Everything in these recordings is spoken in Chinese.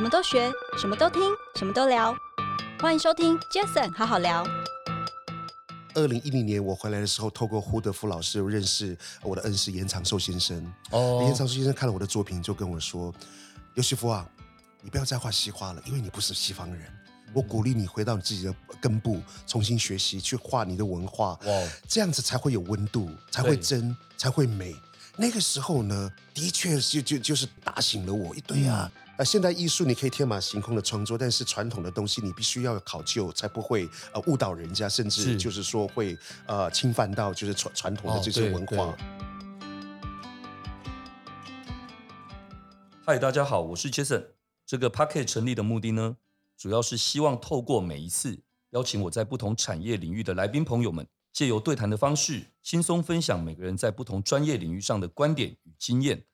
什么都学，什么都听，什么都聊。欢迎收听 Jason 好好聊。二零一零年我回来的时候，透过胡德夫老师认识我的恩师严长寿先生。哦，严长寿先生看了我的作品，就跟我说：“尤西夫啊，你不要再画西画了，因为你不是西方人。我鼓励你回到你自己的根部，重新学习，去画你的文化。哇，这样子才会有温度，才会真，才会美。”那个时候呢，的确是就就是打醒了我。一堆啊，呃，现代艺术你可以天马行空的创作，但是传统的东西你必须要有考究，才不会呃误导人家，甚至就是说会呃侵犯到就是传传统的这些文化。嗨，大家好，我是 Jason。这个 Podcast 成立的目的呢，主要是希望透过每一次邀请我在不同产业领域的来宾朋友们。借由对谈的方式，轻松分享每个人在不同专业领域上的观点与经验。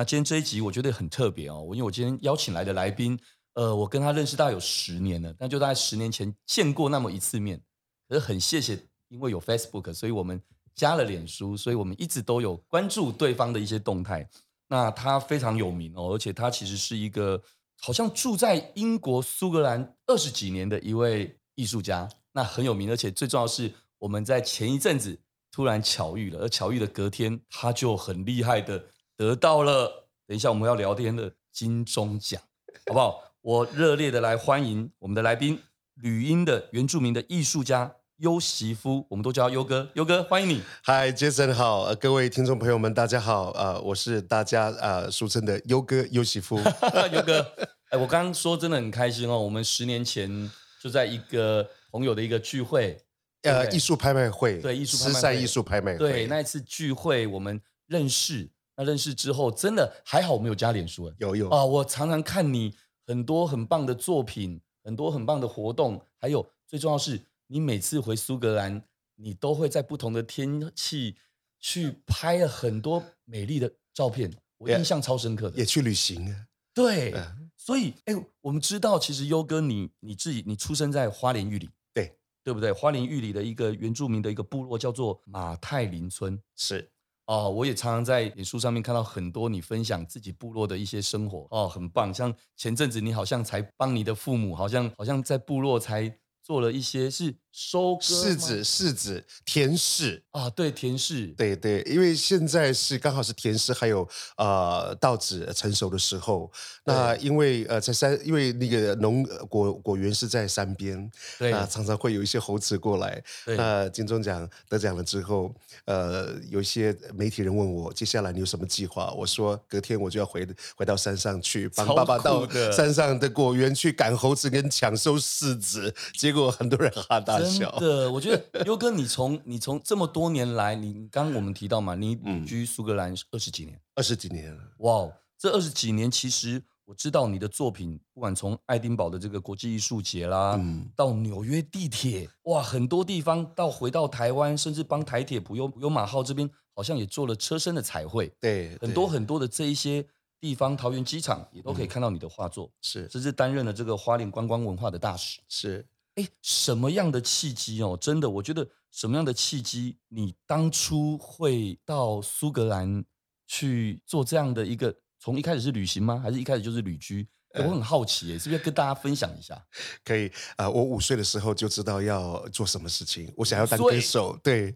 那今天这一集我觉得很特别哦，因为我今天邀请来的来宾，呃，我跟他认识大概有十年了，但就大概十年前见过那么一次面。可是很谢谢，因为有 Facebook，所以我们加了脸书，所以我们一直都有关注对方的一些动态。那他非常有名哦，而且他其实是一个好像住在英国苏格兰二十几年的一位艺术家，那很有名，而且最重要是。我们在前一阵子突然巧遇了，而巧遇的隔天，他就很厉害的得到了。等一下我们要聊天的金钟奖，好不好？我热烈的来欢迎我们的来宾，吕英的原住民的艺术家优媳夫，我们都叫他优哥。优哥，欢迎你。嗨，Jason 好，呃，各位听众朋友们，大家好，呃，我是大家呃俗称的优哥优媳夫。优哥，哎，我刚刚说真的很开心哦，我们十年前就在一个朋友的一个聚会。呃，艺术拍卖会，对，艺术慈善艺术拍卖会，对，那一次聚会我们认识，那认识之后真的还好，我们有加脸书，有有。啊，我常常看你很多很棒的作品，很多很棒的活动，还有最重要是，你每次回苏格兰，你都会在不同的天气去拍了很多美丽的照片，我印象超深刻的，也去旅行啊，对，所以哎，我们知道其实优哥你你自己你出生在花莲玉里。对。不对？花莲玉里的一个原住民的一个部落叫做马太林村，是哦。我也常常在脸书上面看到很多你分享自己部落的一些生活哦，很棒。像前阵子你好像才帮你的父母，好像好像在部落才。做了一些事收割柿子，柿子甜柿啊，对甜柿，对对，因为现在是刚好是甜柿还有呃稻子成熟的时候。那因为呃在山，因为那个农果果园是在山边，对，那常常会有一些猴子过来。那金钟奖得奖了之后，呃，有一些媒体人问我接下来你有什么计划？我说隔天我就要回回到山上去帮爸爸到山上的果园去赶猴子跟抢收柿子，结果。很多人哈哈真的，我觉得优哥，你从 你从这么多年来，你刚刚我们提到嘛，你居苏格兰二十几年，二十几年了。哇，这二十几年，其实我知道你的作品，不管从爱丁堡的这个国际艺术节啦，嗯，到纽约地铁，哇，很多地方，到回到台湾，甚至帮台铁普悠普悠玛号这边，好像也做了车身的彩绘。对，很多很多的这一些地方，桃园机场也都可以看到你的画作。是，甚至担任了这个花莲观光文化的大使。是。哎，什么样的契机哦？真的，我觉得什么样的契机，你当初会到苏格兰去做这样的一个，从一开始是旅行吗？还是一开始就是旅居？我很好奇，是不是要跟大家分享一下？可以啊、呃，我五岁的时候就知道要做什么事情，我想要当歌手。对，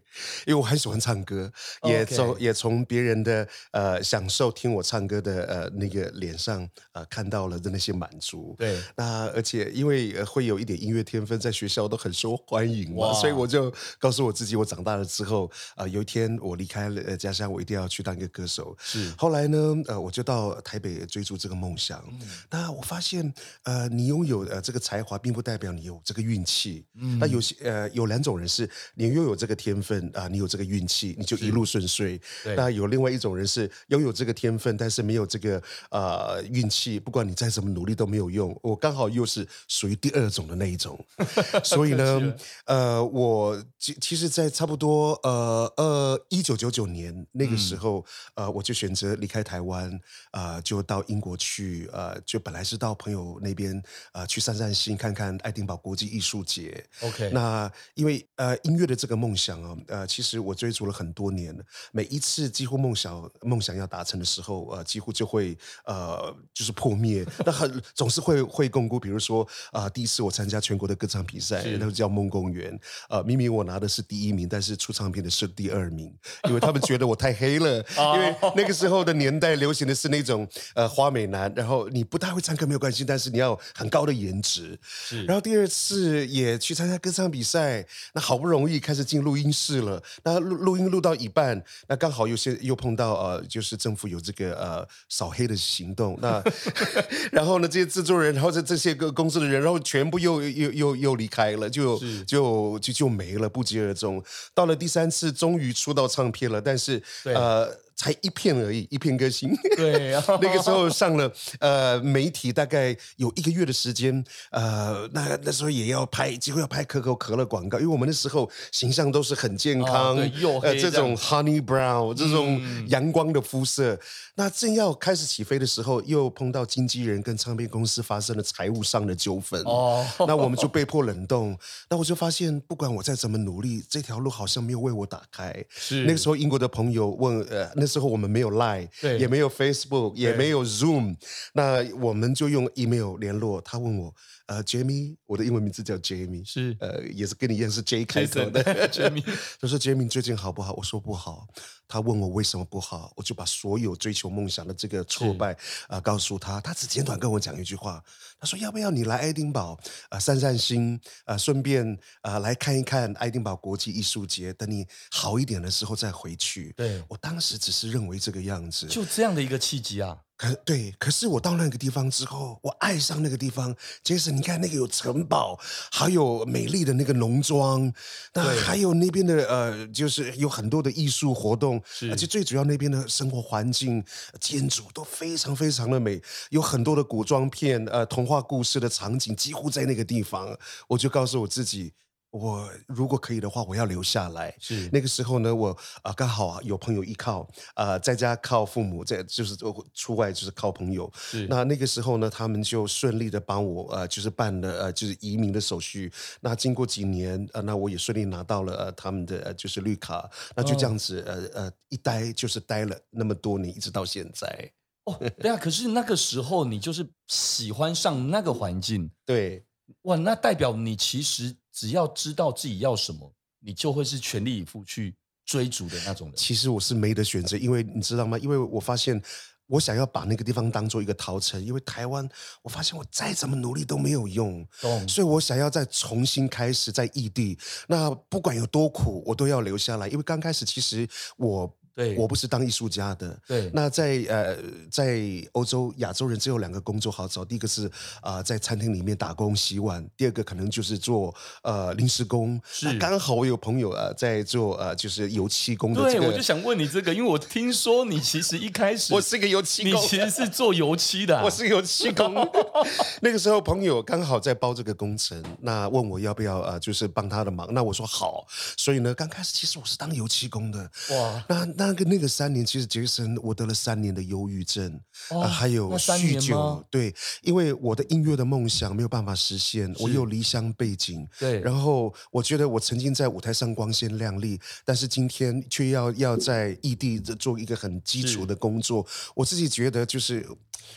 因为我很喜欢唱歌，也从.也从别人的呃享受听我唱歌的呃那个脸上呃看到了的那些满足。对，那而且因为会有一点音乐天分，在学校都很受欢迎嘛，所以我就告诉我自己，我长大了之后啊、呃，有一天我离开了家乡，我一定要去当一个歌手。是，后来呢，呃，我就到台北追逐这个梦想。嗯那我发现，呃，你拥有呃这个才华，并不代表你有这个运气。嗯，那有些呃有两种人是，你拥有这个天分啊、呃，你有这个运气，你就一路顺遂。那有另外一种人是拥有这个天分，但是没有这个呃运气，不管你再怎么努力都没有用。我刚好又是属于第二种的那一种，所以呢，呃，我其其实，在差不多呃呃一九九九年那个时候，嗯、呃，我就选择离开台湾，啊、呃，就到英国去，呃，就本来是到朋友那边呃去散散心，看看爱丁堡国际艺术节。OK，那因为呃音乐的这个梦想啊，呃其实我追逐了很多年，每一次几乎梦想梦想要达成的时候，呃几乎就会呃就是破灭。那很总是会会共估，比如说啊、呃、第一次我参加全国的歌唱比赛，那个叫梦公园，呃明明我拿的是第一名，但是出唱片的是第二名，因为他们觉得我太黑了，因为那个时候的年代流行的是那种呃花美男，然后你不太会唱歌没有关系，但是你要很高的颜值。是，然后第二次也去参加歌唱比赛，那好不容易开始进录音室了，那录录音录到一半，那刚好有些又碰到呃，就是政府有这个呃扫黑的行动，那 然后呢这些制作人，然后这这些个公司的人，然后全部又又又又离开了，就就就就没了，不疾而终。到了第三次，终于出到唱片了，但是呃。才一片而已，一片歌星。对，那个时候上了呃媒体，大概有一个月的时间。呃，那那时候也要拍，几乎要拍可口可乐广告，因为我们那时候形象都是很健康，哦、又黑呃，这种 honey brown 这种阳光的肤色。嗯、那正要开始起飞的时候，又碰到经纪人跟唱片公司发生了财务上的纠纷。哦，那我们就被迫冷冻。那我就发现，不管我再怎么努力，这条路好像没有为我打开。是那个时候，英国的朋友问呃。那时候我们没有 Line，对也没有 Facebook，也没有 Zoom，那我们就用 email 联络。他问我，呃，Jamie，我的英文名字叫 Jamie，是，呃，也是跟你一样是 J 开头的 Jamie。他说：“Jamie 最近好不好？”我说：“不好。”他问我为什么不好，我就把所有追求梦想的这个挫败啊、呃、告诉他。他只简短跟我讲一句话，他说：“要不要你来爱丁堡啊、呃、散散心啊、呃，顺便啊、呃、来看一看爱丁堡国际艺术节，等你好一点的时候再回去。”对，我当时只是认为这个样子，就这样的一个契机啊。可对，可是我到那个地方之后，我爱上那个地方。杰森，你看那个有城堡，还有美丽的那个农庄，那还有那边的呃，就是有很多的艺术活动，而且最主要那边的生活环境、建筑都非常非常的美，有很多的古装片、呃童话故事的场景，几乎在那个地方。我就告诉我自己。我如果可以的话，我要留下来。是那个时候呢，我啊、呃、刚好啊有朋友依靠，啊、呃、在家靠父母，在就是出外就是靠朋友。是那那个时候呢，他们就顺利的帮我呃就是办了呃就是移民的手续。那经过几年呃那我也顺利拿到了呃他们的呃就是绿卡。那就这样子、哦、呃呃一待就是待了那么多年，一直到现在。哦，对啊，可是那个时候你就是喜欢上那个环境，对。哇，那代表你其实只要知道自己要什么，你就会是全力以赴去追逐的那种人。其实我是没得选择，因为你知道吗？因为我发现我想要把那个地方当做一个逃城，因为台湾，我发现我再怎么努力都没有用，懂所以我想要再重新开始在异地。那不管有多苦，我都要留下来，因为刚开始其实我。对，我不是当艺术家的。对，那在呃，在欧洲亚洲人只有两个工作好找，第一个是啊、呃，在餐厅里面打工洗碗，第二个可能就是做呃临时工。是，那刚好我有朋友啊、呃，在做呃就是油漆工的、这个。对，我就想问你这个，因为我听说你其实一开始我是个油漆工，你其实是做油漆的、啊，我是油漆工。那个时候朋友刚好在包这个工程，那问我要不要呃就是帮他的忙，那我说好。所以呢，刚开始其实我是当油漆工的。哇，那那。那个那个三年，其实杰森，我得了三年的忧郁症，哦呃、还有酗酒。对，因为我的音乐的梦想没有办法实现，我有离乡背景。对，然后我觉得我曾经在舞台上光鲜亮丽，但是今天却要要在异地做一个很基础的工作，我自己觉得就是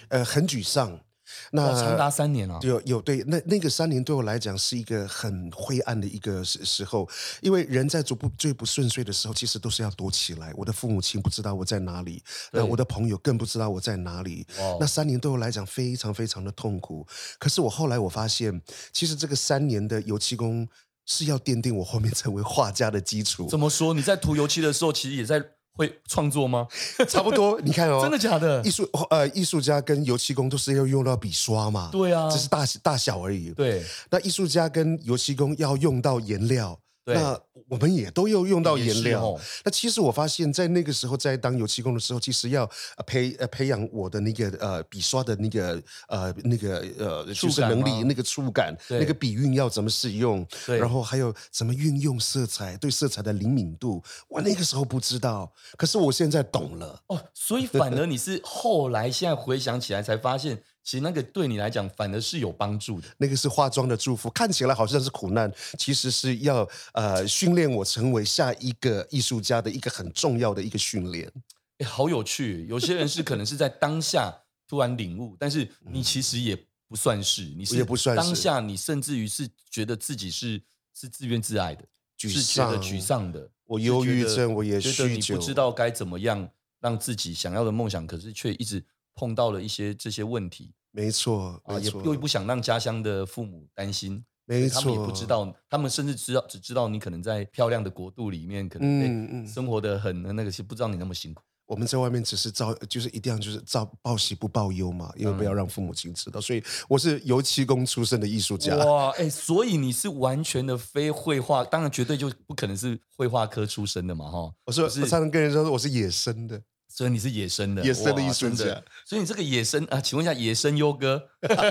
呃很沮丧。那长达三年了，有有对，那那个三年对我来讲是一个很灰暗的一个时时候，因为人在最不最不顺遂的时候，其实都是要躲起来。我的父母亲不知道我在哪里，那我的朋友更不知道我在哪里。那三年对我来讲非常非常的痛苦。可是我后来我发现，其实这个三年的油漆工是要奠定我后面成为画家的基础。怎么说？你在涂油漆的时候，其实也在。会创作吗？差不多，你看哦，真的假的？艺术呃，艺术家跟油漆工都是要用到笔刷嘛，对啊，只是大大小而已。对，那艺术家跟油漆工要用到颜料。对。那我们也都要用到颜料。哦、那其实我发现，在那个时候，在当油漆工的时候，其实要培呃培养我的那个呃笔刷的那个呃那个呃就是能力，那个触感，那个笔韵要怎么使用，然后还有怎么运用色彩，对色彩的灵敏度，我那个时候不知道，可是我现在懂了。哦，所以反而你是后来现在回想起来才发现，其实那个对你来讲反而是有帮助的。那个是化妆的祝福，看起来好像是苦难，其实是要呃训练我成为下一个艺术家的一个很重要的一个训练。哎，好有趣！有些人是可能是在当下突然领悟，但是你其实也不算是，你是也不算是当下，你甚至于是觉得自己是是自怨自艾的，沮丧是觉得沮丧的。我忧郁症，我也觉得你不知道该怎么样让自己想要的梦想，可是却一直碰到了一些这些问题。没错，啊，也又不想让家乡的父母担心。没错，他们也不知道，他们甚至知道只知道你可能在漂亮的国度里面，可能、生活的很那个，是不知道你那么辛苦。我们在外面只是照，就是一定要就是照报喜不报忧嘛，因为不要让父母亲知道。嗯、所以我是油漆工出身的艺术家。哇，哎，所以你是完全的非绘画，当然绝对就不可能是绘画科出身的嘛，哈。我说，我常常跟人说我是野生的，所以你是野生的，野生的艺术家。所以你这个野生啊，请问一下，野生优哥，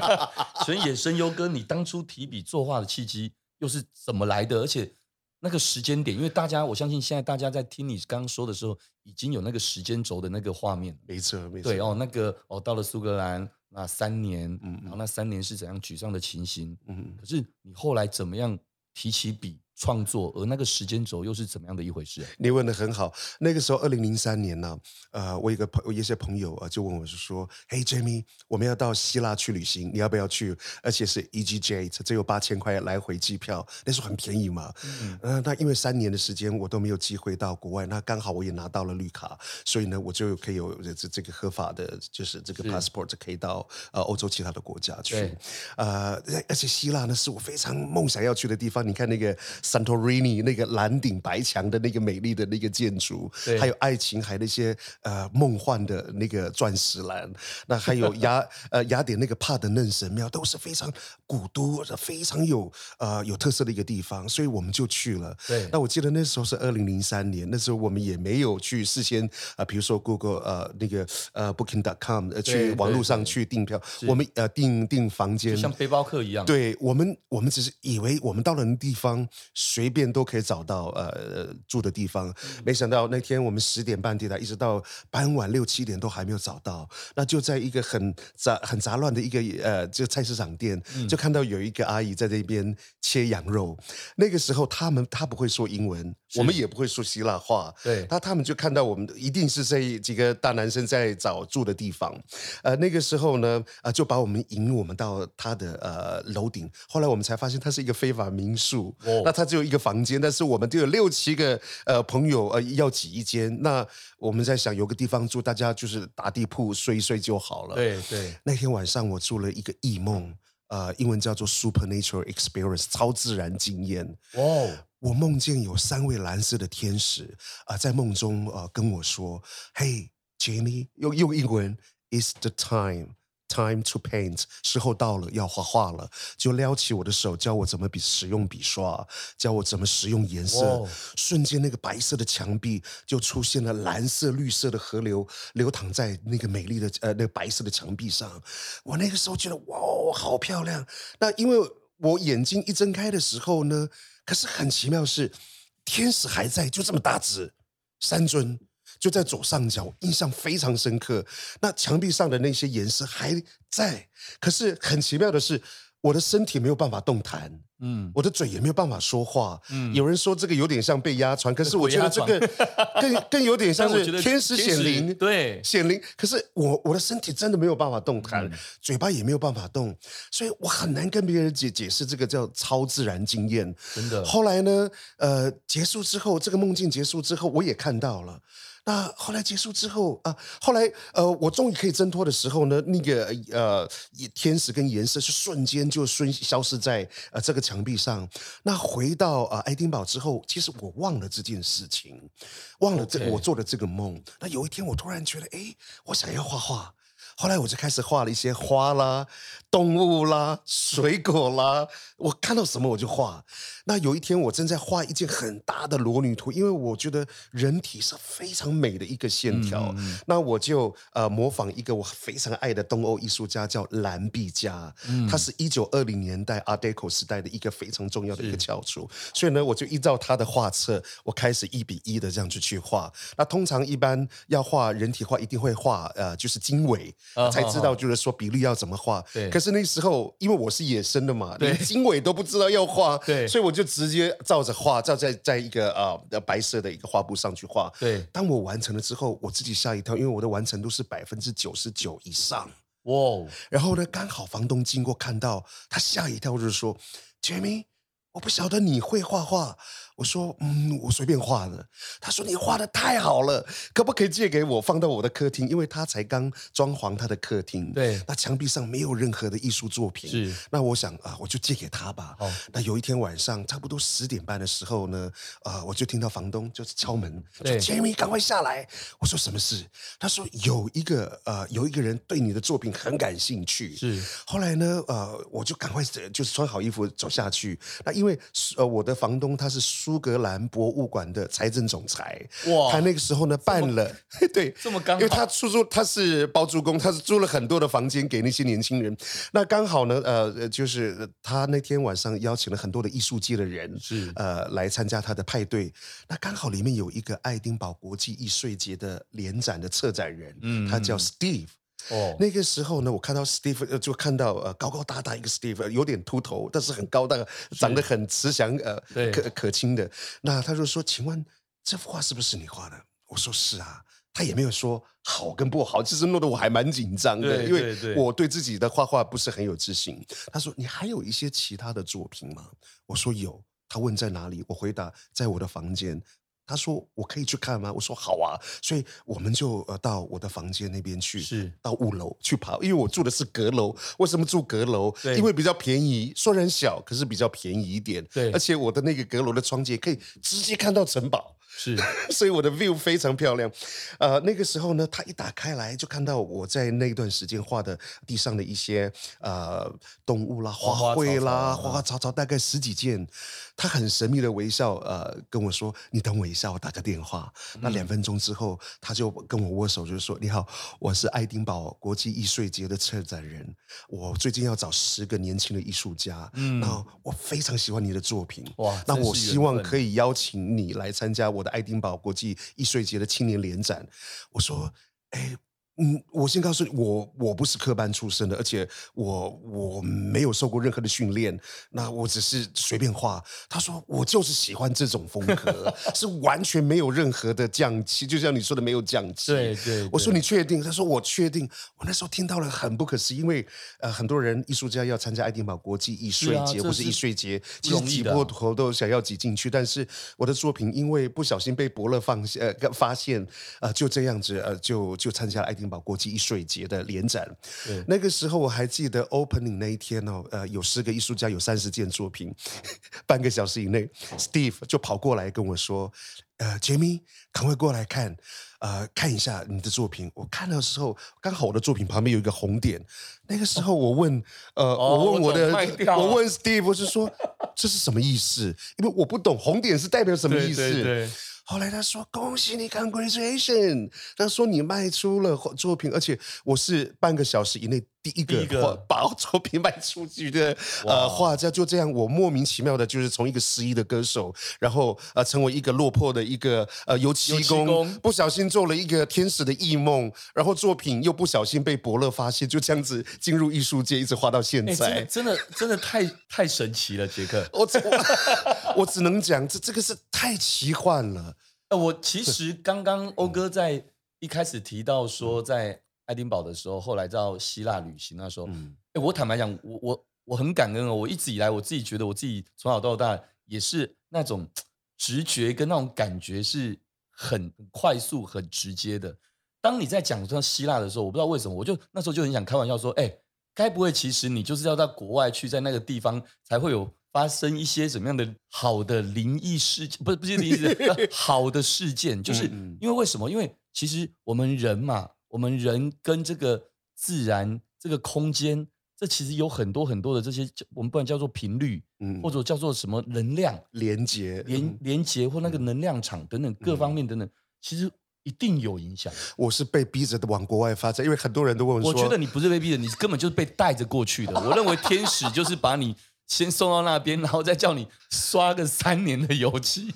所以野生优哥，你当初提笔作画的契机又是怎么来的？而且。那个时间点，因为大家，我相信现在大家在听你刚刚说的时候，已经有那个时间轴的那个画面。没错，没错。对哦，那个哦，到了苏格兰那三年，嗯，嗯，然后那三年是怎样沮丧的情形？嗯，嗯，可是你后来怎么样提起笔？创作，而那个时间轴又是怎么样的一回事？你问的很好。那个时候，二零零三年呢，呃，我有个朋，我一些朋友啊，就问我是说：“嘿，Jamie，我们要到希腊去旅行，你要不要去？而且是 EasyJet，只有八千块来回机票，那时候很便宜嘛。嗯，呃，那因为三年的时间我都没有机会到国外，那刚好我也拿到了绿卡，所以呢，我就可以有这这个合法的，就是这个 passport 可以到呃欧洲其他的国家去。呃，而且希腊呢是我非常梦想要去的地方。你看那个。Santorini 那个蓝顶白墙的那个美丽的那个建筑，还有爱琴海那些呃梦幻的那个钻石蓝，那还有雅 呃雅典那个帕德嫩神庙，都是非常古都，非常有呃有特色的一个地方，所以我们就去了。对，那我记得那时候是二零零三年，那时候我们也没有去事先啊、呃，比如说 Google 呃那个呃 Booking.com 呃去网络上去订票，我们呃订订房间，像背包客一样。对我们，我们只是以为我们到了那地方。随便都可以找到呃住的地方，没想到那天我们十点半抵达，一直到傍晚六七点都还没有找到。那就在一个很杂很杂乱的一个呃这个菜市场店，就看到有一个阿姨在那边切羊肉。那个时候他们他不会说英文，我们也不会说希腊话，对，那他们就看到我们一定是这几个大男生在找住的地方。呃，那个时候呢，呃，就把我们引我们到他的呃楼顶。后来我们才发现，他是一个非法民宿。哦，那他。只有一个房间，但是我们就有六七个呃朋友呃要挤一间，那我们在想有个地方住，大家就是打地铺睡一睡就好了。对对。对那天晚上我做了一个异梦，呃，英文叫做 supernatural experience，超自然经验。哦。我梦见有三位蓝色的天使啊、呃，在梦中呃跟我说：“Hey Jamie，用用英文，It's the time。” Time to paint，时候到了，要画画了，就撩起我的手，教我怎么笔使用笔刷，教我怎么使用颜色。瞬间，那个白色的墙壁就出现了蓝色、绿色的河流，流淌在那个美丽的呃那个白色的墙壁上。我那个时候觉得哇，好漂亮。那因为我眼睛一睁开的时候呢，可是很奇妙是，天使还在，就这么大只，三尊。就在左上角，印象非常深刻。那墙壁上的那些颜色还在，可是很奇妙的是，我的身体没有办法动弹，嗯，我的嘴也没有办法说话，嗯。有人说这个有点像被压床，可是我觉得这个 更更有点像是天使显灵，对，显灵。可是我我的身体真的没有办法动弹，嗯、嘴巴也没有办法动，所以我很难跟别人解解释这个叫超自然经验。真的。后来呢，呃，结束之后，这个梦境结束之后，我也看到了。那后来结束之后啊，后来呃，我终于可以挣脱的时候呢，那个呃，天使跟颜色是瞬间就瞬消失在呃这个墙壁上。那回到啊、呃、爱丁堡之后，其实我忘了这件事情，忘了这.我做的这个梦。那有一天我突然觉得，哎，我想要画画。后来我就开始画了一些花啦、动物啦、水果啦，我看到什么我就画。那有一天我正在画一件很大的裸女图，因为我觉得人体是非常美的一个线条。嗯、那我就呃模仿一个我非常爱的东欧艺术家叫蓝碧加，嗯、他是一九二零年代 Art Deco 时代的一个非常重要的一个翘楚。所以呢，我就依照他的画册，我开始一比一的这样子去画。那通常一般要画人体画，一定会画呃就是经纬。哦、才知道就是说比例要怎么画。对，可是那时候因为我是野生的嘛，连经纬都不知道要画，对，所以我就直接照着画，照在在一个呃白色的一个画布上去画。对，当我完成了之后，我自己吓一跳，因为我的完成度是百分之九十九以上。哇、哦！然后呢，刚好房东经过看到，他吓一跳，就是说：“Jimmy，我不晓得你会画画。”我说嗯，我随便画的。他说你画的太好了，可不可以借给我放到我的客厅？因为他才刚装潢他的客厅，对，那墙壁上没有任何的艺术作品。是，那我想啊，我就借给他吧。哦，那有一天晚上差不多十点半的时候呢，啊，我就听到房东就是敲门，对说：“Jamie，赶快下来。”我说：“什么事？”他说：“有一个呃，有一个人对你的作品很感兴趣。”是。后来呢，呃，我就赶快就是穿好衣服走下去。那因为呃，我的房东他是。苏格兰博物馆的财政总裁，哇！他那个时候呢办了，对，这么刚好，因为他出租，他是包租公，他是租了很多的房间给那些年轻人。那刚好呢，呃，就是他那天晚上邀请了很多的艺术界的人，是呃来参加他的派对。那刚好里面有一个爱丁堡国际艺术节的联展的策展人，嗯，他叫 Steve。哦，那个时候呢，我看到 Steve，就看到呃高高大大一个 Steve，有点秃头，但是很高大，长得很慈祥，呃，可可亲的。那他就说：“请问这幅画是不是你画的？”我说：“是啊。”他也没有说好跟不好，其实弄得我还蛮紧张的，因为我对自己的画画不是很有自信。他说：“你还有一些其他的作品吗？”我说：“有。”他问在哪里，我回答：“在我的房间。”他说：“我可以去看吗？”我说：“好啊。”所以我们就呃到我的房间那边去，是到五楼去爬，因为我住的是阁楼。为什么住阁楼？因为比较便宜，虽然小，可是比较便宜一点。对，而且我的那个阁楼的窗节可以直接看到城堡。是，所以我的 view 非常漂亮。呃，那个时候呢，他一打开来就看到我在那段时间画的地上的一些呃动物啦、花卉啦、花花草草，大概十几件。他很神秘的微笑，呃，跟我说：“你等我一下，我打个电话。”那两分钟之后，他就跟我握手，就是说：“你好，我是爱丁堡国际艺术节的策展人，我最近要找十个年轻的艺术家。嗯，那我非常喜欢你的作品，哇，那我希望可以邀请你来参加我”爱丁堡国际艺术节的青年联展，我说，哎。嗯，我先告诉你，我我不是科班出身的，而且我我没有受过任何的训练，那我只是随便画。他说我就是喜欢这种风格，是完全没有任何的匠气，就像你说的没有匠气。对，对对，我说你确定？他说我确定。我那时候听到了很不可思议，因为呃很多人艺术家要参加爱丁堡国际艺术节或是艺术节，其实挤破头都想要挤进去，但是我的作品因为不小心被伯乐放呃发现，呃就这样子呃就就参加了爱丁堡。国际艺术节的联展，那个时候我还记得 opening 那一天哦，呃，有十个艺术家，有三十件作品，半个小时以内，Steve 就跑过来跟我说：“呃，Jamie，赶快过来看，呃，看一下你的作品。”我看的时候，刚好我的作品旁边有一个红点。那个时候我问，呃，哦、我问我的，我，我问 Steve，我是说这是什么意思？因为我不懂红点是代表什么意思。对对对后来他说：“恭喜你，congratulation！” 他说你卖出了作品，而且我是半个小时以内。第一个画把作品卖出去的呃画家，就这样，我莫名其妙的就是从一个失意的歌手，然后呃成为一个落魄的一个呃油漆工，不小心做了一个天使的异梦，然后作品又不小心被伯乐发现，就这样子进入艺术界，一直画到现在。欸、真的真的，太太神奇了，杰克。我我，我只能讲，这这个是太奇幻了。呃，我其实刚刚欧哥在一开始提到说在。爱丁堡的时候，后来到希腊旅行那时候，嗯欸、我坦白讲，我我我很感恩哦。我一直以来，我自己觉得我自己从小到大也是那种直觉跟那种感觉是很快速、很直接的。当你在讲到希腊的时候，我不知道为什么，我就那时候就很想开玩笑说：“哎、欸，该不会其实你就是要到国外去，在那个地方才会有发生一些什么样的好的灵异事件？不是不是灵异事件，好的事件，就是因为为什么？因为其实我们人嘛。”我们人跟这个自然、这个空间，这其实有很多很多的这些，我们不管叫做频率，嗯，或者叫做什么能量连接、连连接或那个能量场等等各方面等等，其实一定有影响。我是被逼着的往国外发展，因为很多人都问我说，我觉得你不是被逼的，你根本就是被带着过去的。我认为天使就是把你先送到那边，然后再叫你刷个三年的油漆，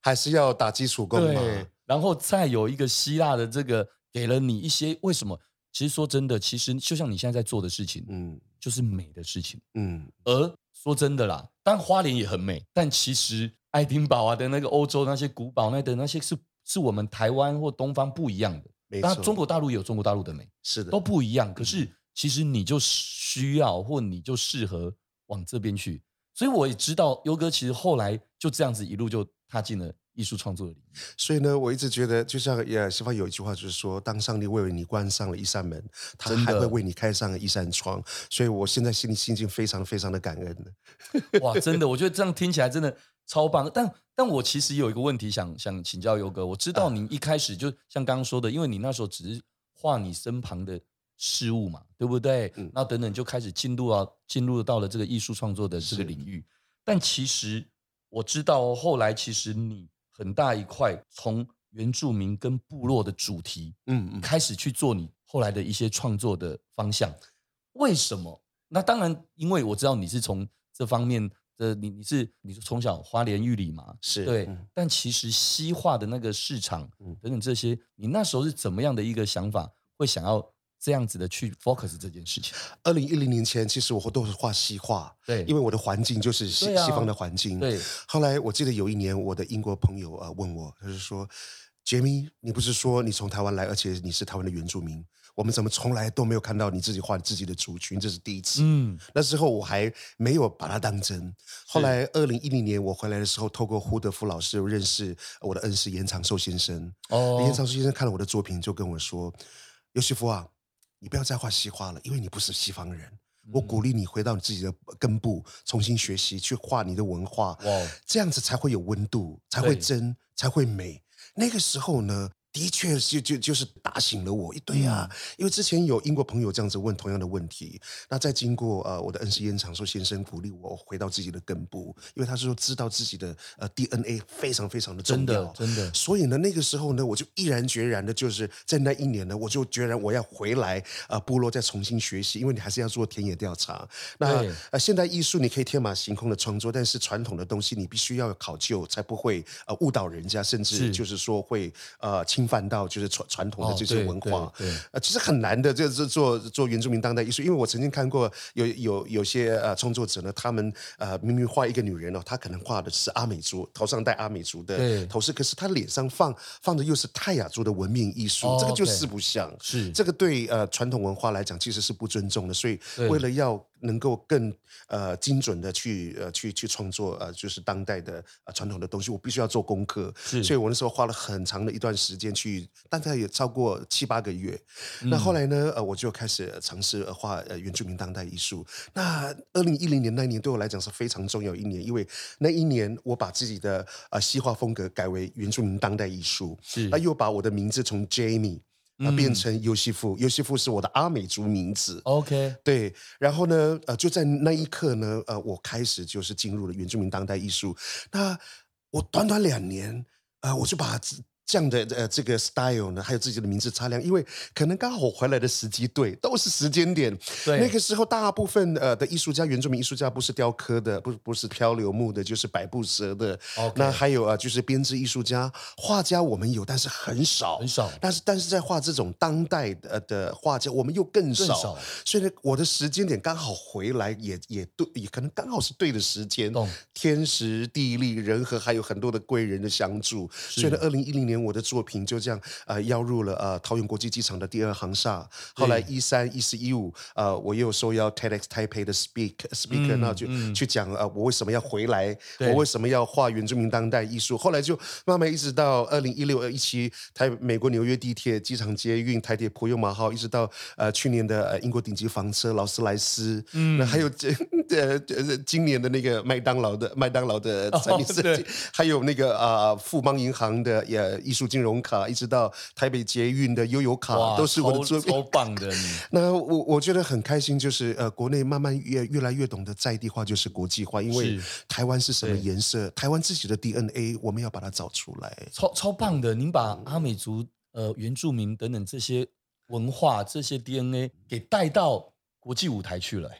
还是要打基础功嘛？然后再有一个希腊的这个。给了你一些为什么？其实说真的，其实就像你现在在做的事情，嗯，就是美的事情，嗯。而说真的啦，但花莲也很美，但其实爱丁堡啊的那个欧洲那些古堡那的那些是是我们台湾或东方不一样的。没错，中国大陆也有中国大陆的美，是的，都不一样。可是其实你就需要或你就适合往这边去。所以我也知道优哥其实后来就这样子一路就踏进了。艺术创作的领域，所以呢，我一直觉得，就像也西方有一句话，就是说，当上帝为你关上了一扇门，他还会为你开上一扇窗。所以我现在心里心境非常非常的感恩的。哇，真的，我觉得这样听起来真的超棒。但但我其实有一个问题想想请教优哥，我知道你一开始就像刚刚说的，因为你那时候只是画你身旁的事物嘛，对不对？嗯。那等等就开始进入啊，进入到了这个艺术创作的这个领域。但其实我知道后来其实你。很大一块，从原住民跟部落的主题，嗯嗯，开始去做你后来的一些创作的方向。为什么？那当然，因为我知道你是从这方面的，你你是你是从小花莲玉里嘛，是对。嗯、但其实西化的那个市场，等等这些，你那时候是怎么样的一个想法，会想要？这样子的去 focus 这件事情。二零一零年前，其实我都是画西画，对，因为我的环境就是西、啊、西方的环境。对。后来我记得有一年，我的英国朋友啊问我，他就说：“Jamie，你不是说你从台湾来，而且你是台湾的原住民，我们怎么从来都没有看到你自己画自己的族群？这是第一次。”嗯。那时候我还没有把它当真。后来二零一零年我回来的时候，透过胡德夫老师认识我的恩师严长寿先生。哦。严长寿先生看了我的作品，就跟我说：“尤西夫啊。”你不要再画西画了，因为你不是西方人。我鼓励你回到你自己的根部，重新学习去画你的文化，这样子才会有温度，才会真，才会美。那个时候呢，的确是就就是打醒了我，一堆、啊。嗯，因为之前有英国朋友这样子问同样的问题，那再经过呃我的恩师烟长寿先生鼓励我回到自己的根部，因为他是说知道自己的呃 DNA 非常非常的重要，真的，真的，所以呢那个时候呢我就毅然决然的就是在那一年呢我就决然我要回来呃部落再重新学习，因为你还是要做田野调查。那呃现代艺术你可以天马行空的创作，但是传统的东西你必须要考究，才不会呃误导人家，甚至就是说会呃。侵犯到就是传传统的这些文化，呃，其实很难的，就是做做原住民当代艺术。因为我曾经看过有有有些呃创作者呢，他们呃明明画一个女人哦，她可能画的是阿美族，头上戴阿美族的头饰，可是她脸上放放的又是泰雅族的文明艺术，哦，这个就四不像。是这个对呃传统文化来讲，其实是不尊重的。所以为了要能够更呃精准的去呃去去创作呃就是当代的呃传统的东西，我必须要做功课。所以我那时候花了很长的一段时间去，大概也超过七八个月。嗯、那后来呢，呃，我就开始尝试画呃原住民当代艺术。那二零一零年那一年对我来讲是非常重要一年，因为那一年我把自己的呃西画风格改为原住民当代艺术，是，那又把我的名字从 Jamie。啊，变成尤西夫，尤西夫是我的阿美族名字。OK，对，然后呢，呃，就在那一刻呢，呃，我开始就是进入了原住民当代艺术。那我短短两年，呃，我就把。这样的呃，这个 style 呢，还有自己的名字擦亮，因为可能刚好我回来的时机对，都是时间点。对，那个时候大部分呃的艺术家，原住民艺术家不是雕刻的，不不是漂流木的，就是百步蛇的。那还有啊，就是编织艺术家、画家，我们有，但是很少，很少。但是但是在画这种当代的的画家，我们又更少。更少。所以呢，我的时间点刚好回来也，也也对，也可能刚好是对的时间。天时地利人和，还有很多的贵人的相助。所以呢，二零一零年。我的作品就这样呃，邀入了呃桃园国际机场的第二航厦。后来一三一四一五呃，我又受邀 TEDx Taipei 的 speak speaker，那、嗯、就、嗯、去讲呃，我为什么要回来，我为什么要画原住民当代艺术。后来就慢慢一直到二零一六二一七台美国纽约地铁机场捷运台铁普悠马号，一直到呃去年的呃英国顶级房车劳斯莱斯，嗯，那还有这呃今年的那个麦当劳的麦当劳的产品设计，还有那个啊、呃、富邦银行的也。艺术金融卡，一直到台北捷运的悠游卡，都是我的作品，超棒的。那我我觉得很开心，就是呃，国内慢慢越越来越懂得在地化，就是国际化。因为台湾是什么颜色？台湾自己的 DNA，我们要把它找出来。超超棒的，您把阿美族、呃原住民等等这些文化、这些 DNA 给带到国际舞台去了。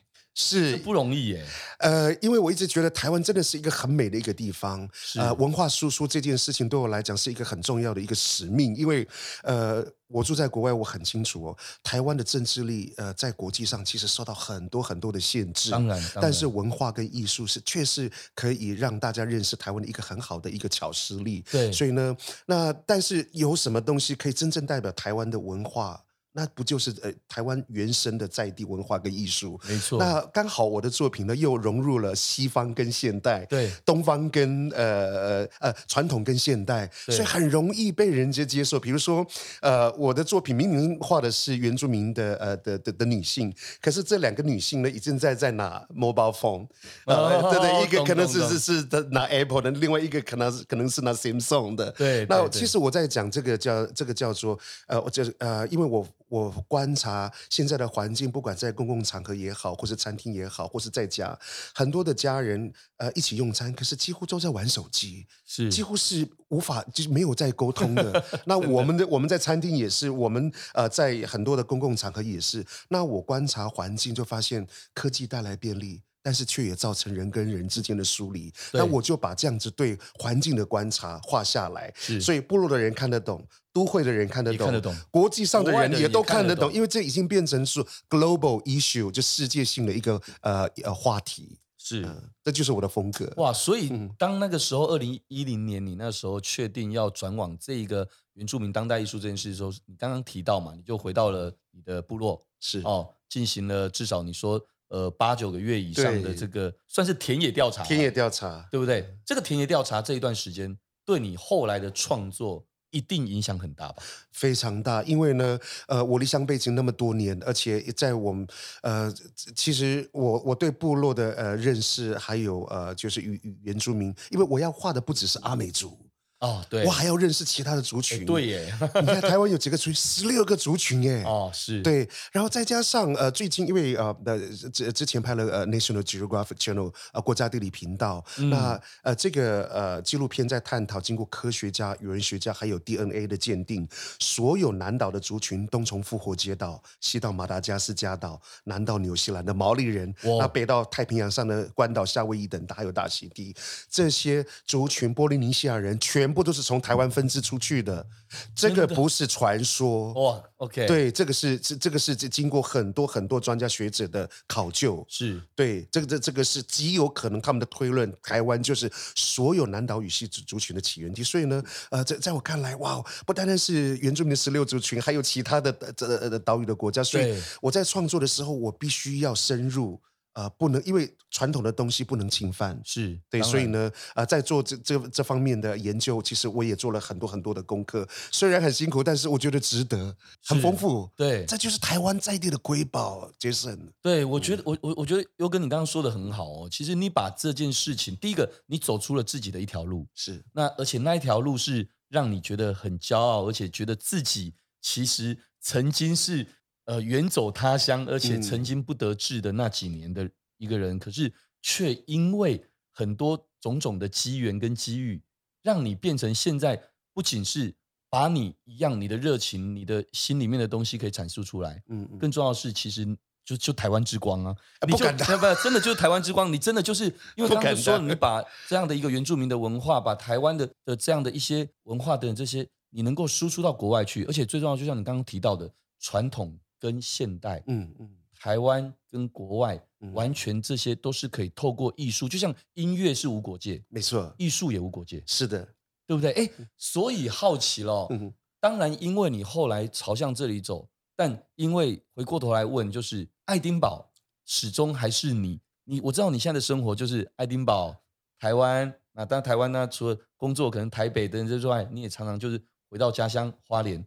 是不容易耶。呃，因为我一直觉得台湾真的是一个很美的一个地方。是呃，文化输出这件事情对我来讲是一个很重要的一个使命。因为呃，我住在国外，我很清楚哦，台湾的政治力呃，在国际上其实受到很多很多的限制。当然，当然但是文化跟艺术是确实可以让大家认识台湾的一个很好的一个巧实力。对，所以呢，那但是有什么东西可以真正代表台湾的文化？那不就是呃台湾原生的在地文化跟艺术？没错。那刚好我的作品呢，又融入了西方跟现代，对，东方跟呃呃呃传统跟现代，所以很容易被人家接受。比如说，呃，我的作品明明画的是原住民的呃的的的女性，可是这两个女性呢，已经在在拿 mobile phone，呃，对对，一个可能是是是的拿 Apple 的，另外一个可能是可能是拿 Samsung 的。对。那其实我在讲这个叫这个叫做呃，我就是呃，因为我。我观察现在的环境，不管在公共场合也好，或是餐厅也好，或是在家，很多的家人呃一起用餐，可是几乎都在玩手机，是几乎是无法就是没有在沟通的。那我们的我们在餐厅也是，我们呃在很多的公共场合也是。那我观察环境就发现，科技带来便利，但是却也造成人跟人之间的疏离。那我就把这样子对环境的观察画下来，所以部落的人看得懂。都会的人看得懂，看得懂，国际上的人也都看得懂，得懂，因为这已经变成是 global issue，就世界性的一个呃呃话题。是、呃，这就是我的风格。哇，所以当那个时候，二零一零年，你那时候确定要转往这一个原住民当代艺术这件事的时候，你刚刚提到嘛，你就回到了你的部落，是哦，进行了至少你说呃八九个月以上的这个算是田野调查，田野调查，对不对？这个田野调查这一段时间，对你后来的创作。一定影响很大吧？非常大，因为呢，呃，我离乡背井那么多年，而且在我们，呃，其实我我对部落的呃认识，还有呃，就是与与原住民，因为我要画的不只是阿美族。哦，对，我还要认识其他的族群。对耶，你看台湾有几个族群？十六个族群耶。哦，是。对，然后再加上呃，最近因为呃呃之之前拍了呃 National Geographic Channel 呃国家地理频道，嗯、那呃这个呃纪录片在探讨经过科学家、语言学家还有 DNA 的鉴定，所有南岛的族群，东从复活节岛，西到马达加斯加岛，南到纽西兰的毛利人，那北到太平洋上的关岛、夏威夷等，还有大溪地，这些族群，波利尼西亚人全。全部都是从台湾分支出去的，这个不是传说哇。OK，对，这个是这这个是经过很多很多专家学者的考究，是对这个这这个是极有可能他们的推论，台湾就是所有南岛语系族群的起源地。所以呢，呃，在在我看来，哇，不单单是原住民的十六族群，还有其他的这呃岛屿的国家。所以我在创作的时候，我必须要深入。呃，不能因为传统的东西不能侵犯，是对，所以呢，呃，在做这这这方面的研究，其实我也做了很多很多的功课，虽然很辛苦，但是我觉得值得，很丰富。对，这就是台湾在地的瑰宝，Jason。对，我觉得我我我觉得优哥你刚刚说的很好哦，其实你把这件事情，第一个你走出了自己的一条路，是那而且那一条路是让你觉得很骄傲，而且觉得自己其实曾经是。呃，远走他乡，而且曾经不得志的那几年的一个人，嗯、可是却因为很多种种的机缘跟机遇，让你变成现在不仅是把你一样你的热情、你的心里面的东西可以阐述出来，嗯，嗯，更重要的是，其实就就台湾之光啊，你就不敢不真的就是台湾之光，你真的就是 因为刚刚说你把这样的一个原住民的文化，把台湾的的这样的一些文化的这些，你能够输出到国外去，而且最重要，就像你刚刚提到的传统。跟现代，嗯嗯，台湾跟国外，嗯，完全这些都是可以透过艺术，就像音乐是无国界，没错，艺术也无国界，是的，对不对？哎，所以好奇了，嗯，当然，因为你后来朝向这里走，但因为回过头来问，就是爱丁堡始终还是你，你我知道你现在的生活就是爱丁堡、台湾，那当然台湾呢，除了工作可能台北等之外，你也常常就是回到家乡花莲。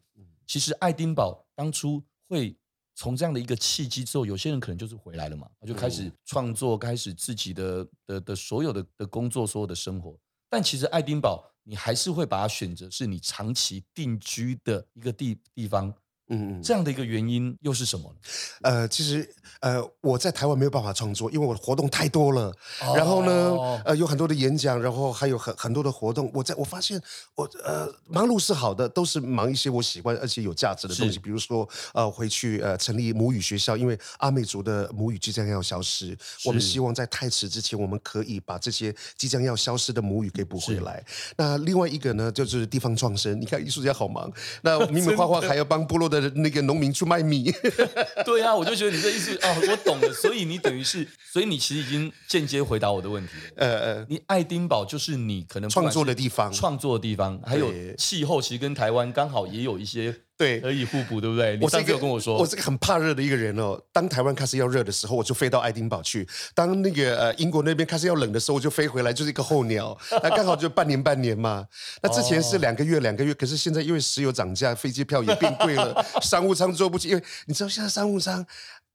其实爱丁堡当初会。从这样的一个契机之后，有些人可能就是回来了嘛，就开始创作，开始自己的的的所有的的工作，所有的生活。但其实爱丁堡，你还是会把它选择是你长期定居的一个地地方。嗯嗯，这样的一个原因又是什么呢？呃，其实呃，我在台湾没有办法创作，因为我的活动太多了。哦、然后呢，呃，有很多的演讲，然后还有很很多的活动。我在我发现我，我呃，忙碌是好的，都是忙一些我喜欢而且有价值的东西。比如说，呃，回去呃成立母语学校，因为阿美族的母语即将要消失，我们希望在太迟之前，我们可以把这些即将要消失的母语给补回来。那另外一个呢，就是地方创生。你看艺术家好忙，那 明明画画还要帮部落的那个农民去卖米，对啊，我就觉得你这意思啊，我懂了。所以你等于是，所以你其实已经间接回答我的问题了。呃呃，你爱丁堡就是你可能创作的地方，创作的地方，还有气候其实跟台湾刚好也有一些对可以互补，对不对？我上次有跟我说，我是个很怕热的一个人哦。当台湾开始要热的时候，我就飞到爱丁堡去；当那个呃英国那边开始要冷的时候，我就飞回来，就是一个候鸟。那刚好就半年半年嘛。那之前是两个月两个月，可是现在因为石油涨价，飞机票也变贵了，商务舱坐不起，因为你知道现在商务舱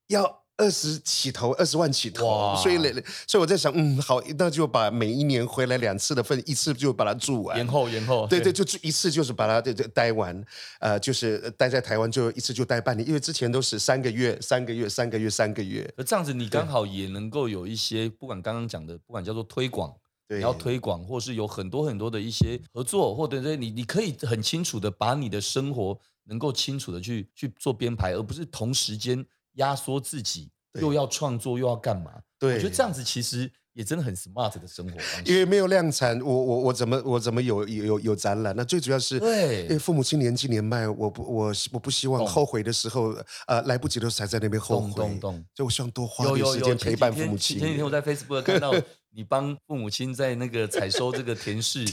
要。二十起头，二十万起头，所以所以我在想，嗯，好，那就把每一年回来两次的份，一次就把它住完，延后延后，对对，就一次就是把它这这待完，呃，就是待在台湾就一次就待半年，因为之前都是三个月，三个月，三个月，三个月，那这样子你刚好也能够有一些，不管刚刚讲的，不管叫做推广，对，你要推广，或是有很多很多的一些合作，或者是你你可以很清楚的把你的生活能够清楚的去去做编排，而不是同时间。压缩自己，又要创作，又要干嘛？对，我觉得这样子其实也真的很 smart 的生活方式。因为没有量产，我我我怎么我怎么有有有展览？那最主要是，对，因为父母亲年纪年迈，我不我我不希望后悔的时候，呃，来不及的时候才在那边后悔。懂懂懂。就我希望多花点时间陪伴父母亲。前几天我在 Facebook 看到。你帮父母亲在那个采收这个田氏，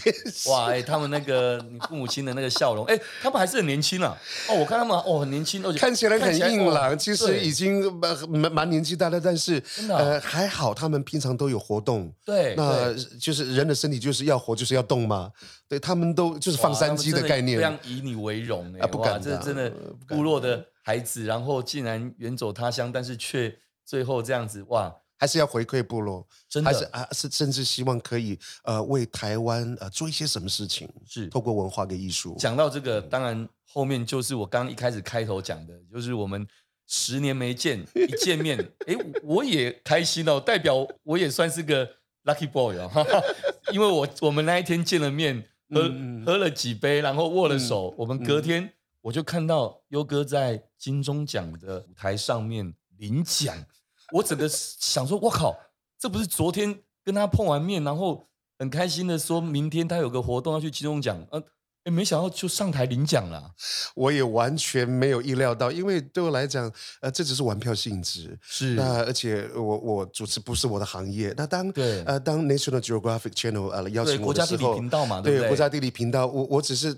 哇，哎，他们那个你父母亲的那个笑容，哎，他们还是很年轻啊。哦，我看他们哦很年轻，而且看起来很硬朗，其实已经蛮蛮蛮年纪大了，但是呃还好，他们平常都有活动。对，那就是人的身体就是要活，就是要动嘛。对，他们都就是放山鸡的概念，非常以你为荣哎，不敢，这真的部落的孩子，然后竟然远走他乡，但是却最后这样子哇。还是要回馈部落，真的还是啊是甚至希望可以呃为台湾呃做一些什么事情，是透过文化跟艺术。讲到这个，当然后面就是我刚刚一开始开头讲的，就是我们十年没见，一见面，哎，我也开心哦，代表我也算是个 lucky boy 哦，因为我我们那一天见了面，喝、嗯、喝了几杯，然后握了手，嗯、我们隔天我就看到优哥在金钟奖的舞台上面领奖。我整个想说，我靠，这不是昨天跟他碰完面，然后很开心的说明天他有个活动要去金钟奖，呃，诶，没想到就上台领奖了。我也完全没有意料到，因为对我来讲，呃，这只是玩票性质。是，那而且我我主持不是我的行业。那当对呃当 National Geographic Channel 呃邀请我的时候，国家地理频道嘛，对不对？对，国家地理频道，我我只是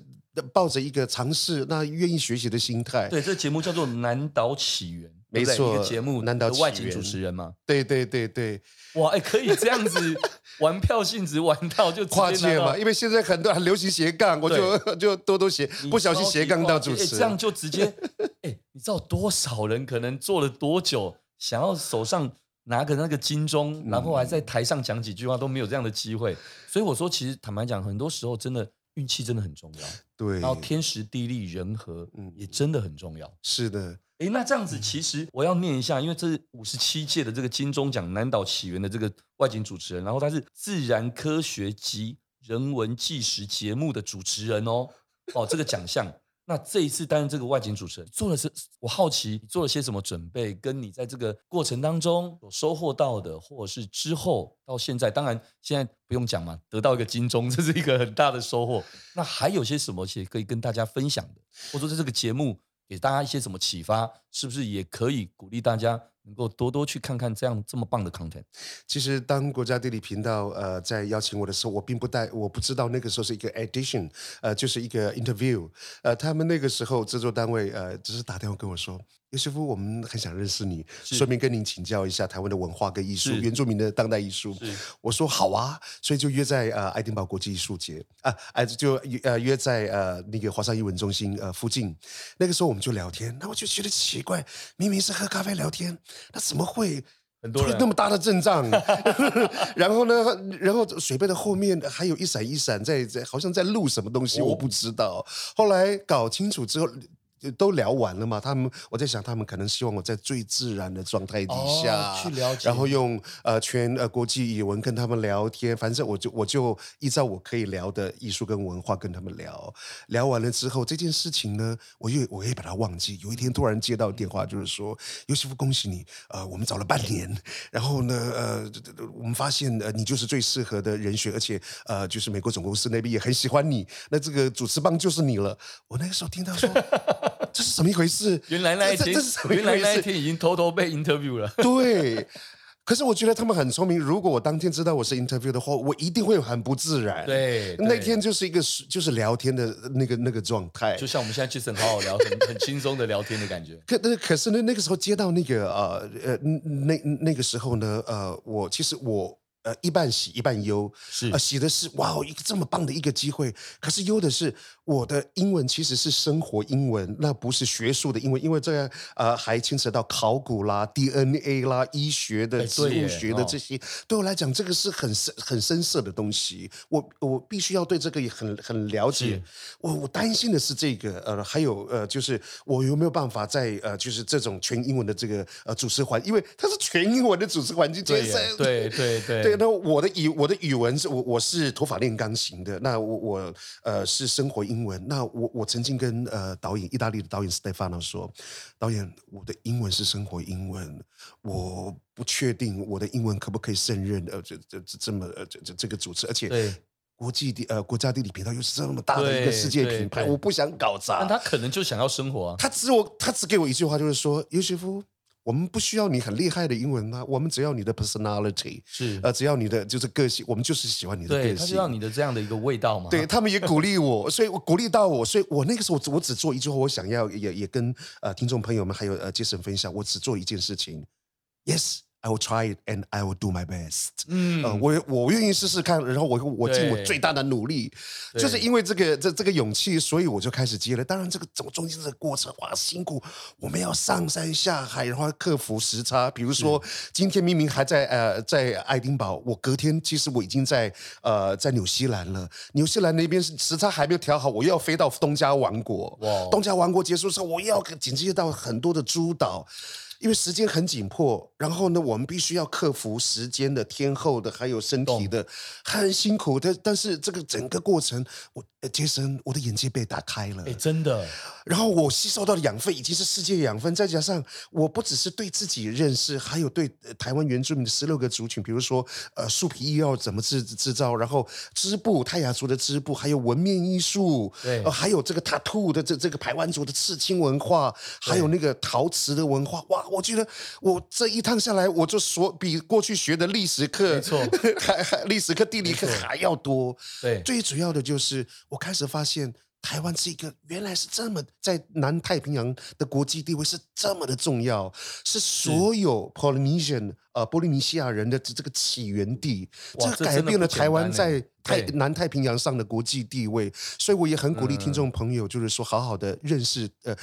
抱着一个尝试，那愿意学习的心态。对，这节目叫做《南岛起源》。没错，一个节目，难道外景主持人吗？对对对对，哇，哎，可以这样子 玩票性质玩到就跨界嘛？因为现在很多很流行斜杠，我就就多多斜，不小心斜杠到主持，这样就直接，哎，你知道多少人可能做了多久，想要手上拿个那个金钟，然后还在台上讲几句话都没有这样的机会，所以我说，其实坦白讲，很多时候真的运气真的很重要，对，然后天时地利人和，嗯，也真的很重要，是的。诶，那这样子，其实我要念一下，因为这是五十七届的这个金钟奖南岛起源的这个外景主持人，然后他是自然科学及人文纪实节目的主持人哦，哦，这个奖项。那这一次担任这个外景主持人，做了是，我好奇你做了些什么准备，跟你在这个过程当中有收获到的，或者是之后到现在，当然现在不用讲嘛，得到一个金钟，这是一个很大的收获。那还有些什么些可以跟大家分享的，或者说在这个节目，给大家一些什么启发？是不是也可以鼓励大家能够多多去看看这样这么棒的 content？其实当国家地理频道呃在邀请我的时候，我并不带，我不知道那个时候是一个 edition，呃，就是一个 interview，呃，他们那个时候制作单位呃只是打电话跟我说。尤师傅，我们很想认识你，顺便跟您请教一下台湾的文化跟艺术，原住民的当代艺术。我说好啊，所以就约在呃爱丁堡国际艺术节啊，哎就呃约在呃那个华山艺文中心呃附近。那个时候我们就聊天，那我就觉得奇怪，明明是喝咖啡聊天，那怎么会很多那么大的阵仗？然后呢，然后水杯的后面还有一闪一闪在在，好像在录什么东西，我不知道。后来搞清楚之后。都聊完了嘛？他们我在想，他们可能希望我在最自然的状态底下、哦、去了解，然后用呃全呃国际语文跟他们聊天。反正我就我就依照我可以聊的艺术跟文化跟他们聊。聊完了之后，这件事情呢，我又我也把它忘记。有一天突然接到电话，就是说尤西夫，恭喜你，呃，我们找了半年，然后呢，呃，我们发现呃你就是最适合的人选，而且呃就是美国总公司那边也很喜欢你，那这个主持棒就是你了。我那个时候听到说。这是怎么一回事？原来那一天，原来那一天已经偷偷被 interview 了。对，可是我觉得他们很聪明。如果我当天知道我是 interview 的话，我一定会很不自然。对，对那天就是一个就是聊天的那个那个状态，就像我们现在 Jason 好好聊，很很轻松的聊天的感觉。可那可是呢，那个时候接到那个呃呃那那个时候呢，呃，我其实我。呃，一半喜一半忧，是呃，喜的是哇哦，一个这么棒的一个机会。可是忧的是，我的英文其实是生活英文，那不是学术的英文，因为这样呃还牵扯到考古啦、DNA 啦、医学的、植物学的这些，对，对我来讲，这个是很深很深色的东西。我我必须要对这个也很很了解。我我担心的是这个，呃，还有呃，就是我有没有办法在呃，就是这种全英文的这个呃主持环，因为它是全英文的主持环境，对对对对。对那我的语我的语文是我我是土法炼钢型的，那我我呃是生活英文。那我我曾经跟呃导演意大利的导演 Stefano 说，导演我的英文是生活英文，我不确定我的英文可不可以胜任呃这这这这么呃这这这个主持，而且国际地呃国家地理频道又是这么大的一个世界品牌，我不想搞砸。但他可能就想要生活啊，他只我他只给我一句话，就是说尤西夫。我们不需要你很厉害的英文啊，我们只要你的 personality，是呃，只要你的就是个性，我们就是喜欢你的个性。对，他需要你的这样的一个味道嘛。对，他们也鼓励我，所以我鼓励到我，所以我那个时候我只做一句话，我想要也也跟呃听众朋友们还有呃杰森分享，我只做一件事情，yes。I will try it and I will do my best。嗯，呃、我我愿意试试看，然后我我尽我最大的努力，就是因为这个这这个勇气，所以我就开始接了。当然，这个中中间这个过程哇辛苦，我们要上山下海，然后克服时差。比如说，今天明明还在呃在爱丁堡，我隔天其实我已经在呃在纽西兰了。纽西兰那边是时差还没有调好，我又要飞到东加王国。哇，东加王国结束之后，我又要紧接到很多的诸岛。因为时间很紧迫，然后呢，我们必须要克服时间的、天候的，还有身体的，很辛苦的。但是这个整个过程，我。杰森，我的眼界被打开了，哎，真的。然后我吸收到的养分已经是世界养分，再加上我不只是对自己认识，还有对台湾原住民的十六个族群，比如说呃树皮艺要怎么制制造，然后织布泰雅族的织布，还有纹面艺术，对，呃，还有这个塔兔的这这个排湾族的刺青文化，还有那个陶瓷的文化，哇，我觉得我这一趟下来，我就所比过去学的历史课，没错，还还历史课、地理课还要多。对，最主要的就是。我开始发现，台湾是一个原来是这么在南太平洋的国际地位是这么的重要，是所有 Polynesian 呃波利尼西亚人的这个起源地，这改变了台湾在太南太平洋上的国际地位。所以我也很鼓励听众朋友，就是说好好的认识呃，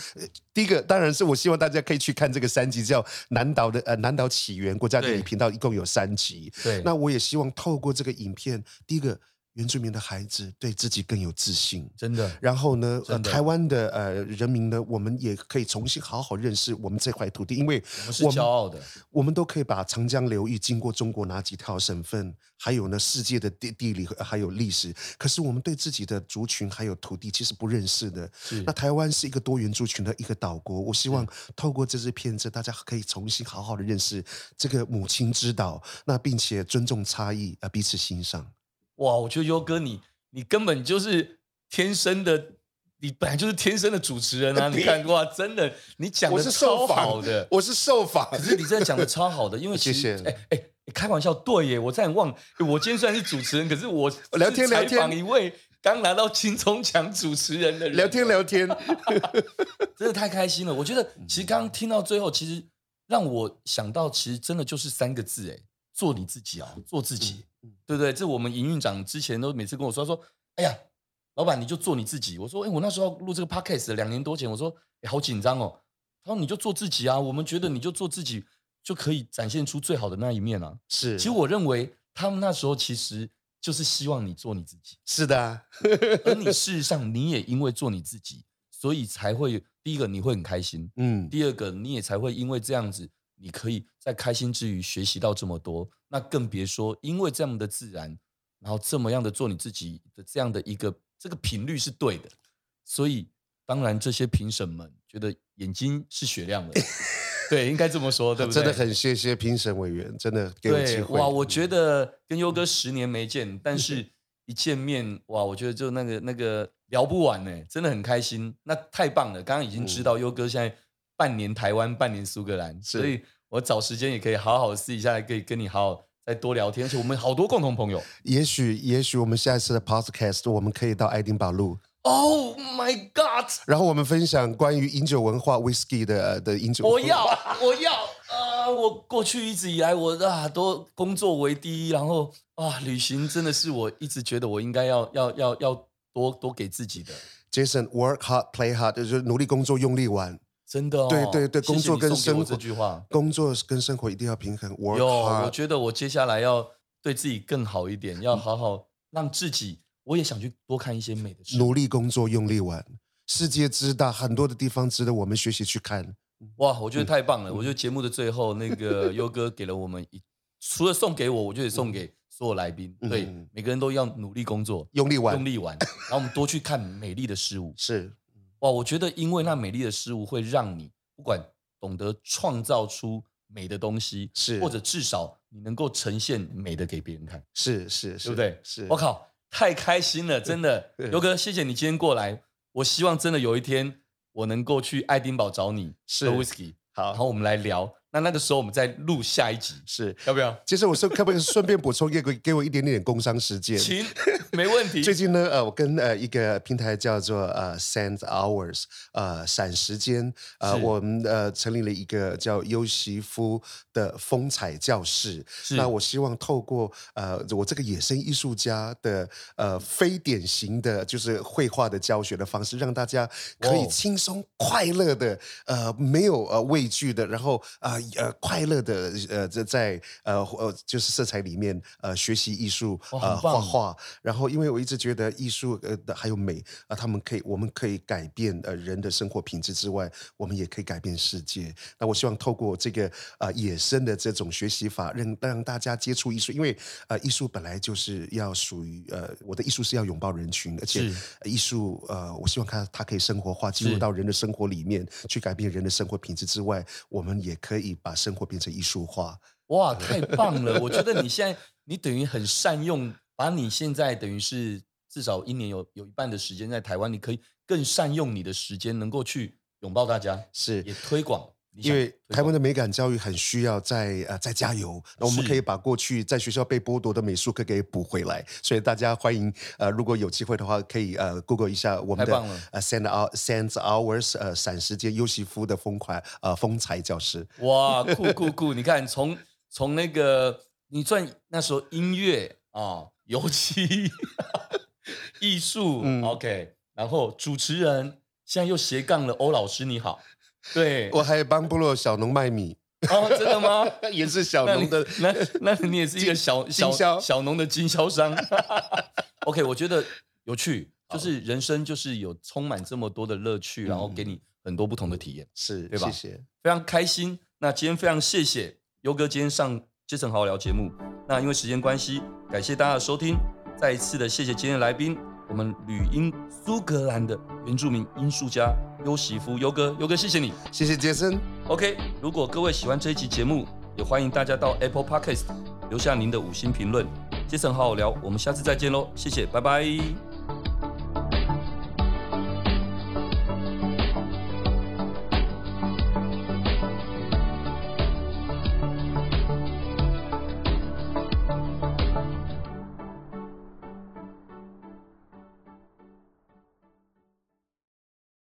第一个当然是我希望大家可以去看这个三集，叫南岛的呃南岛起源国家地理频道，一共有三集。对，那我也希望透过这个影片，第一个。原住民的孩子对自己更有自信，真的。然后呢，呃，台湾的呃人民呢，我们也可以重新好好认识我们这块土地，因为我们是骄傲的。我们都可以把长江流域经过中国哪几条省份，还有呢世界的地地理还有历史。可是我们对自己的族群还有土地其实不认识的。那台湾是一个多元族群的一个岛国，我希望透过这支片子，大家可以重新好好的认识这个母亲之岛，那并且尊重差异，呃，彼此欣赏。哇，我觉得优哥你你根本就是天生的，你本来就是天生的主持人啊！你看哇，真的，你讲的超好的，我是受访，可是你真的讲的超好的，因为 其实哎哎，开玩笑，对耶，我在忘，我今天虽然是主持人，可是我 聊天聊天，一位刚拿到金钟奖主持人的人聊天聊天，真的太开心了。我觉得其实刚刚听到最后，其实让我想到，其实真的就是三个字，哎，做你自己啊，做自己。对不对？这我们营运长之前都每次跟我说说，哎呀，老板你就做你自己。我说，哎，我那时候录这个 podcast 两年多前，我说，哎，好紧张哦。他说，你就做自己啊，我们觉得你就做自己就可以展现出最好的那一面啊。是，其实我认为他们那时候其实就是希望你做你自己。是的，而你事实上你也因为做你自己，所以才会第一个你会很开心，嗯，第二个你也才会因为这样子，你可以在开心之余学习到这么多，那更别说因为这样的自然，然后这么样的做你自己的这样的一个这个频率是对的，所以当然这些评审们觉得眼睛是雪亮的。对，应该这么说，对不对？真的很谢谢评审委员，真的给我机会。哇，我觉得跟优哥十年没见，但是一见面，哇，我觉得就那个那个聊不完呢，真的很开心。那太棒了，刚刚已经知道优哥现在半年台湾，半年苏格兰，所以我找时间也可以好好试一下，可以跟你好好再多聊天。而且我们好多共同朋友，也许也许我们下一次的 podcast，我们可以到爱丁堡路。Oh my God！然后我们分享关于饮酒文化 whisky 的的饮酒。我要，我要啊！我过去一直以来，我啊都工作为第一，然后啊，旅行真的是我一直觉得我应该要要要要多多给自己的。Jason，work hard，play hard，就是努力工作，用力玩。真的哦。对对对，工作跟生活这句话，工作跟生活一定要平衡。Work hard。我觉得我接下来要对自己更好一点，要好好让自己。我也想去多看一些美的事。努力工作，用力玩，世界之大，很多的地方值得我们学习去看。哇，我觉得太棒了！嗯、我觉得节目的最后，那个优哥给了我们一，除了送给我，我就得送给所有来宾。嗯、对，每个人都要努力工作，用力玩，用力玩，然后我们多去看美丽的事物。是，哇，我觉得因为那美丽的事物会让你不管懂得创造出美的东西，是，或者至少你能够呈现美的给别人看。是是是，对不对？是，我靠。太开心了，真的，尤哥，谢谢你今天过来。我希望真的有一天我能够去爱丁堡找你，是喝 whisky，好，然后我们来聊。那那个时候我们再录下一集，是要不要？其实我说可不可以顺便补充一个，给我一点点工商时间？行，没问题。最近呢，呃，我跟呃一个平台叫做呃 Sand Hours，呃闪时间，呃我们呃成立了一个叫优席夫的风采教室。那我希望透过呃我这个野生艺术家的呃非典型的就是绘画的教学的方式，让大家可以轻松快乐的呃没有呃畏惧的，然后啊。呃呃，快乐的呃，在在呃呃，就是色彩里面呃，学习艺术呃，画画。然后，因为我一直觉得艺术呃还有美啊、呃，他们可以，我们可以改变呃人的生活品质之外，我们也可以改变世界。那我希望透过这个呃野生的这种学习法，让让大家接触艺术，因为呃艺术本来就是要属于呃我的艺术是要拥抱人群，而且艺术呃我希望它它可以生活化，进入到人的生活里面去改变人的生活品质之外，我们也可以。把生活变成艺术化，哇，太棒了！我觉得你现在你等于很善用，把你现在等于是至少一年有有一半的时间在台湾，你可以更善用你的时间，能够去拥抱大家，是也推广。因为台湾的美感教育很需要再呃再加油，那我们可以把过去在学校被剥夺的美术课给补回来。所以大家欢迎呃，如果有机会的话，可以呃 Google 一下我们的呃 Sand Hour Sand Hours 呃闪时间优西夫的风款呃风采教师。哇，酷酷 酷！你看从从那个你赚那时候音乐啊、哦，油漆、艺术、嗯、，OK，然后主持人现在又斜杠了欧老师，你好。对，我还帮部落小农卖米哦，真的吗？也是小农的，那那，那你也是一个小小小农的经销商。OK，我觉得有趣，就是人生就是有充满这么多的乐趣，然后给你很多不同的体验，是对吧？谢谢，非常开心。那今天非常谢谢优哥今天上《Jason 好好聊》节目。那因为时间关系，感谢大家的收听，再一次的谢谢今天的来宾。我们旅英苏格兰的原住民音术家优喜夫优哥，优哥谢谢你，谢谢杰森。OK，如果各位喜欢这一期节目，也欢迎大家到 Apple Podcast 留下您的五星评论。杰森好好聊，我们下次再见喽，谢谢，拜拜。